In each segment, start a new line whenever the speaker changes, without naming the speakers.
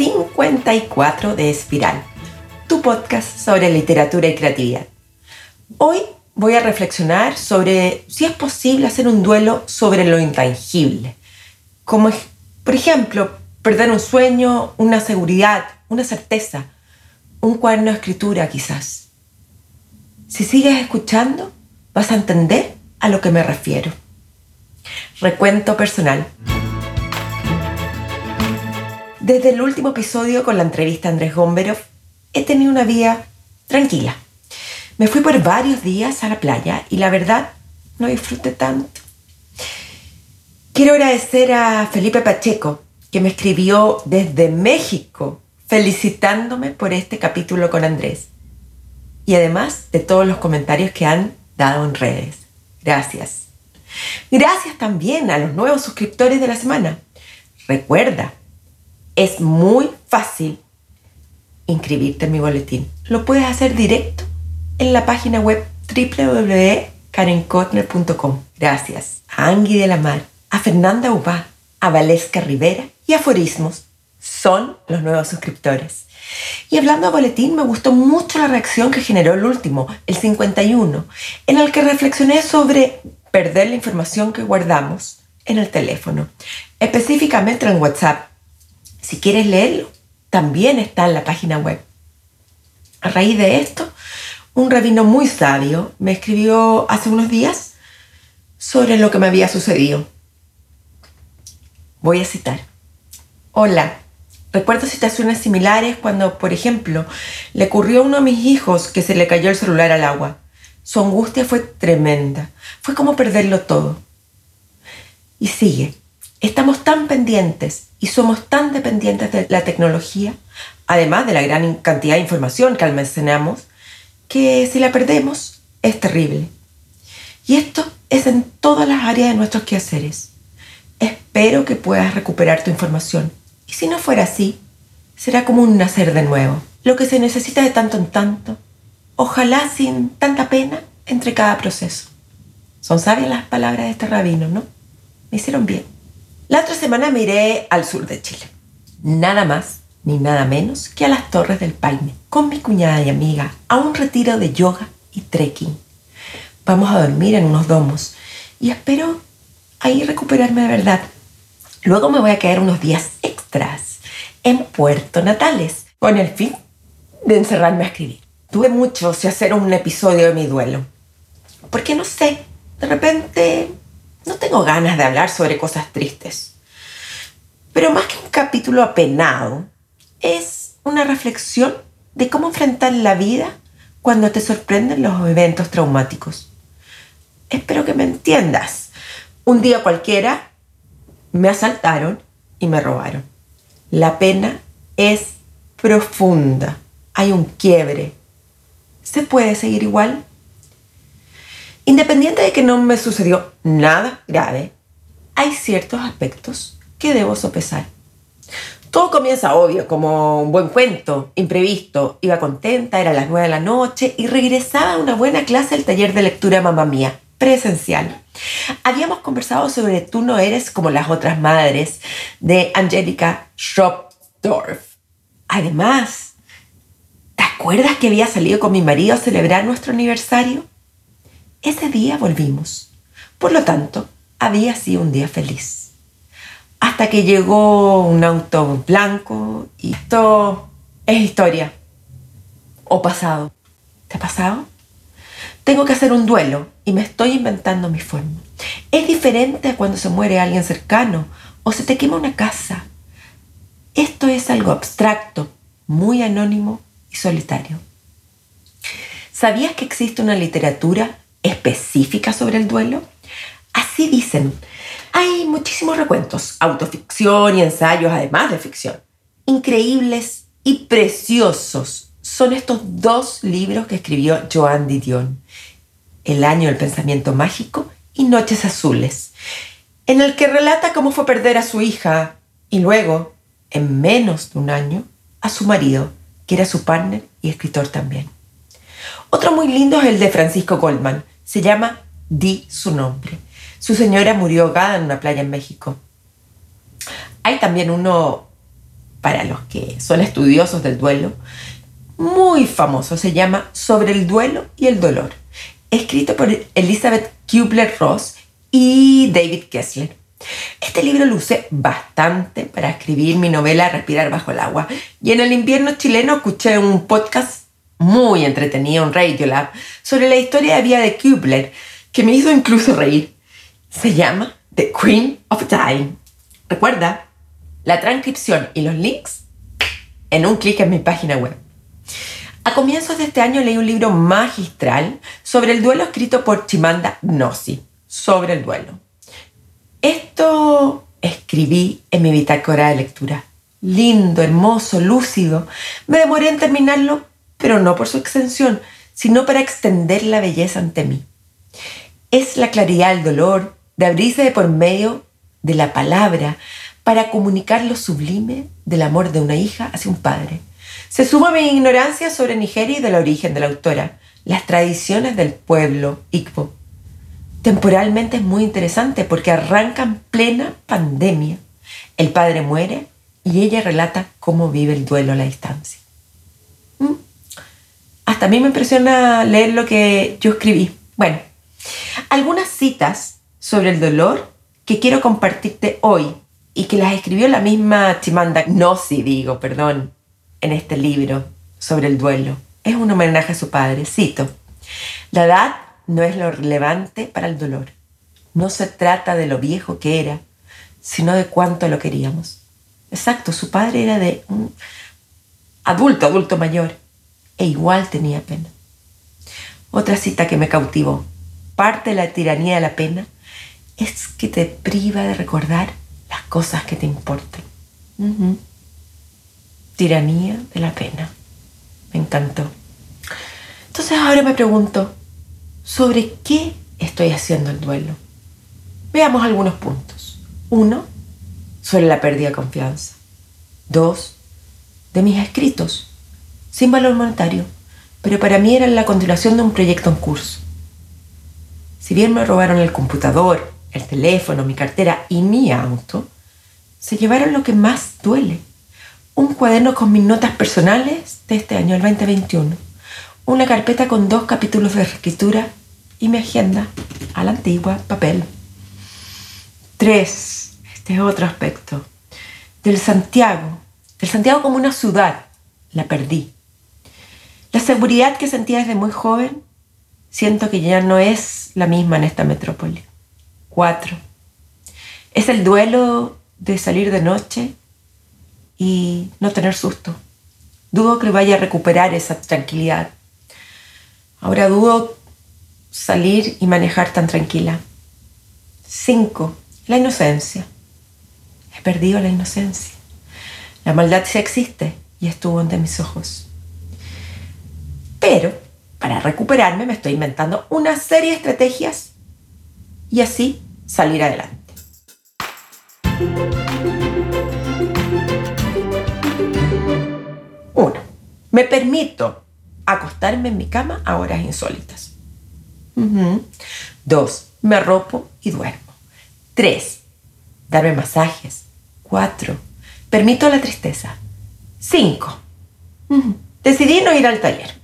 54 de Espiral, tu podcast sobre literatura y creatividad. Hoy voy a reflexionar sobre si es posible hacer un duelo sobre lo intangible, como por ejemplo perder un sueño, una seguridad, una certeza, un cuaderno de escritura quizás. Si sigues escuchando, vas a entender a lo que me refiero. Recuento personal. Desde el último episodio con la entrevista a Andrés Gomberov, he tenido una vida tranquila. Me fui por varios días a la playa y la verdad no disfruté tanto. Quiero agradecer a Felipe Pacheco, que me escribió desde México felicitándome por este capítulo con Andrés. Y además de todos los comentarios que han dado en redes. Gracias. Gracias también a los nuevos suscriptores de la semana. Recuerda, es muy fácil inscribirte en mi boletín. Lo puedes hacer directo en la página web www.karenkotner.com. Gracias a Angui de la Mar, a Fernanda Ubá, a Valesca Rivera y a Forismos. Son los nuevos suscriptores. Y hablando de boletín, me gustó mucho la reacción que generó el último, el 51, en el que reflexioné sobre perder la información que guardamos en el teléfono, específicamente en WhatsApp. Si quieres leerlo, también está en la página web. A raíz de esto, un rabino muy sabio me escribió hace unos días sobre lo que me había sucedido. Voy a citar. Hola, Recuerdo situaciones similares cuando, por ejemplo, le ocurrió a uno de mis hijos que se le cayó el celular al agua. Su angustia fue tremenda. Fue como perderlo todo. Y sigue. Estamos tan pendientes y somos tan dependientes de la tecnología, además de la gran cantidad de información que almacenamos, que si la perdemos es terrible. Y esto es en todas las áreas de nuestros quehaceres. Espero que puedas recuperar tu información y si no fuera así, será como un nacer de nuevo, lo que se necesita de tanto en tanto, ojalá sin tanta pena entre cada proceso. Son sabias las palabras de este rabino, ¿no? Me hicieron bien. La otra semana me iré al sur de Chile. Nada más ni nada menos que a las Torres del Paine, con mi cuñada y amiga, a un retiro de yoga y trekking. Vamos a dormir en unos domos y espero ahí recuperarme de verdad. Luego me voy a quedar unos días en Puerto Natales con el fin de encerrarme a escribir. Tuve mucho si hacer un episodio de mi duelo. Porque no sé, de repente no tengo ganas de hablar sobre cosas tristes. Pero más que un capítulo apenado, es una reflexión de cómo enfrentar la vida cuando te sorprenden los eventos traumáticos. Espero que me entiendas. Un día cualquiera me asaltaron y me robaron. La pena es profunda. Hay un quiebre. ¿Se puede seguir igual? Independiente de que no me sucedió nada grave, hay ciertos aspectos que debo sopesar. Todo comienza obvio, como un buen cuento, imprevisto. Iba contenta, era las nueve de la noche y regresaba a una buena clase del taller de lectura Mamá Mía, presencial. Habíamos conversado sobre Tú no eres como las otras madres de Angélica Schropdorf. Además, ¿te acuerdas que había salido con mi marido a celebrar nuestro aniversario? Ese día volvimos. Por lo tanto, había sido un día feliz. Hasta que llegó un auto blanco y esto es historia o pasado. ¿Te ha pasado? Tengo que hacer un duelo y me estoy inventando mi forma. Es diferente a cuando se muere alguien cercano o se te quema una casa. Esto es algo abstracto, muy anónimo y solitario. ¿Sabías que existe una literatura específica sobre el duelo? Así dicen. Hay muchísimos recuentos, autoficción y ensayos, además de ficción. Increíbles y preciosos son estos dos libros que escribió Joan Didion, El año del pensamiento mágico y Noches Azules, en el que relata cómo fue perder a su hija y luego, en menos de un año, a su marido, que era su partner y escritor también. Otro muy lindo es el de Francisco Goldman. Se llama Di su nombre. Su señora murió ahogada en una playa en México. Hay también uno para los que son estudiosos del duelo, muy famoso, se llama Sobre el duelo y el dolor, escrito por Elizabeth Kubler-Ross y David Kessler. Este libro luce bastante para escribir mi novela Respirar bajo el agua. Y en el invierno chileno escuché un podcast muy entretenido, un Radio Lab, sobre la historia de vida de Kubler, que me hizo incluso reír. Se llama The Queen of Time. Recuerda, la transcripción y los links en un clic en mi página web. A comienzos de este año leí un libro magistral sobre el duelo escrito por Chimanda Gnosi, sobre el duelo. Esto escribí en mi bitácora de lectura. Lindo, hermoso, lúcido. Me demoré en terminarlo, pero no por su extensión, sino para extender la belleza ante mí. Es la claridad del dolor, de abrirse por medio de la palabra para comunicar lo sublime del amor de una hija hacia un padre. Se suma mi ignorancia sobre Nigeria y del origen de la autora, las tradiciones del pueblo Igbo. Temporalmente es muy interesante porque arranca en plena pandemia. El padre muere y ella relata cómo vive el duelo a la distancia. Mm. Hasta a mí me impresiona leer lo que yo escribí. Bueno, algunas citas sobre el dolor que quiero compartirte hoy y que las escribió la misma Chimanda Gnosi, digo, perdón, en este libro sobre el duelo. Es un homenaje a su padre. Cito, la edad no es lo relevante para el dolor. No se trata de lo viejo que era, sino de cuánto lo queríamos. Exacto, su padre era de un adulto, adulto mayor, e igual tenía pena. Otra cita que me cautivó. Parte de la tiranía de la pena es que te priva de recordar las cosas que te importan. Tiranía de la pena. Me encantó. Entonces ahora me pregunto, ¿sobre qué estoy haciendo el duelo? Veamos algunos puntos. Uno, sobre la pérdida de confianza. Dos, de mis escritos, sin valor monetario, pero para mí eran la continuación de un proyecto en curso. Si bien me robaron el computador, el teléfono, mi cartera y mi auto, se llevaron lo que más duele. Un cuaderno con mis notas personales de este año, el 2021. Una carpeta con dos capítulos de escritura y mi agenda a la antigua papel. Tres, este es otro aspecto. Del Santiago. Del Santiago como una ciudad. La perdí. La seguridad que sentía desde muy joven, siento que ya no es la misma en esta metrópoli. Cuatro. Es el duelo de salir de noche y no tener susto. Dudo que vaya a recuperar esa tranquilidad. Ahora dudo salir y manejar tan tranquila. Cinco. La inocencia. He perdido la inocencia. La maldad sí existe y estuvo ante mis ojos. Pero para recuperarme me estoy inventando una serie de estrategias y así salir adelante. Uno, me permito acostarme en mi cama a horas insólitas. Dos, me arropo y duermo. Tres, darme masajes. Cuatro, permito la tristeza. Cinco, decidí no ir al taller,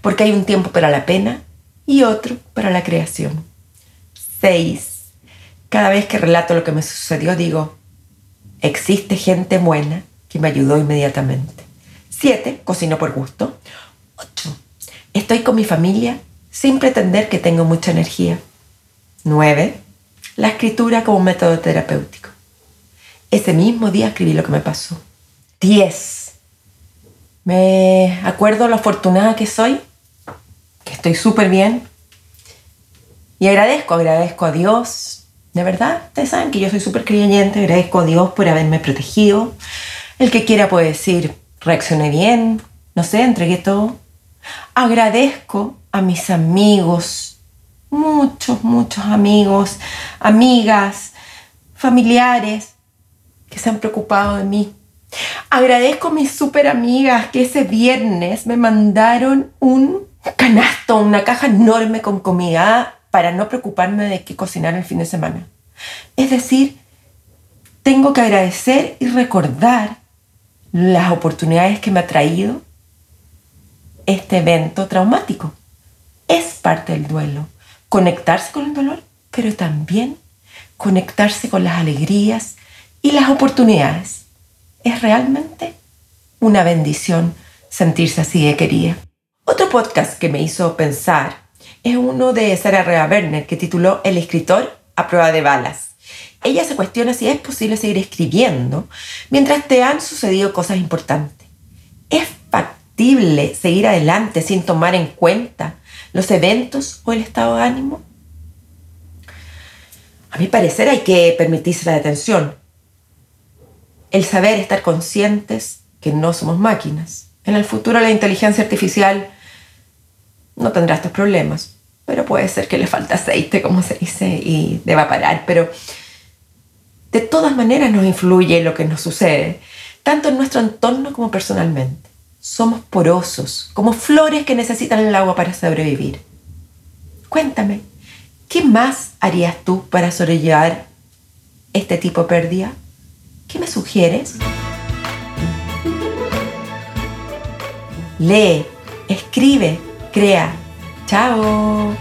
porque hay un tiempo para la pena y otro para la creación. 6. Cada vez que relato lo que me sucedió digo, existe gente buena que me ayudó inmediatamente. 7. Cocino por gusto. 8. Estoy con mi familia sin pretender que tengo mucha energía. 9. La escritura como método terapéutico. Ese mismo día escribí lo que me pasó. 10. Me acuerdo lo afortunada que soy, que estoy súper bien, y agradezco, agradezco a Dios. De verdad, ustedes saben que yo soy súper creyente, agradezco a Dios por haberme protegido. El que quiera puede decir reaccioné bien, no sé, entregué todo. Agradezco a mis amigos, muchos, muchos amigos, amigas, familiares que se han preocupado de mí. Agradezco a mis super amigas que ese viernes me mandaron un canasto, una caja enorme con comida para no preocuparme de qué cocinar el fin de semana. Es decir, tengo que agradecer y recordar las oportunidades que me ha traído este evento traumático. Es parte del duelo, conectarse con el dolor, pero también conectarse con las alegrías y las oportunidades. Es realmente una bendición sentirse así de querida. Otro podcast que me hizo pensar es uno de Sarah Rea Werner que tituló El escritor a prueba de balas. Ella se cuestiona si es posible seguir escribiendo mientras te han sucedido cosas importantes. ¿Es factible seguir adelante sin tomar en cuenta los eventos o el estado de ánimo? A mi parecer hay que permitirse la detención. El saber estar conscientes que no somos máquinas. En el futuro la inteligencia artificial no tendrá estos problemas, pero puede ser que le falta aceite, como se dice, y deba parar. Pero de todas maneras nos influye lo que nos sucede, tanto en nuestro entorno como personalmente. Somos porosos, como flores que necesitan el agua para sobrevivir. Cuéntame, ¿qué más harías tú para sobrellevar este tipo de pérdida? ¿Qué me sugieres? Lee, escribe, crea. Chao.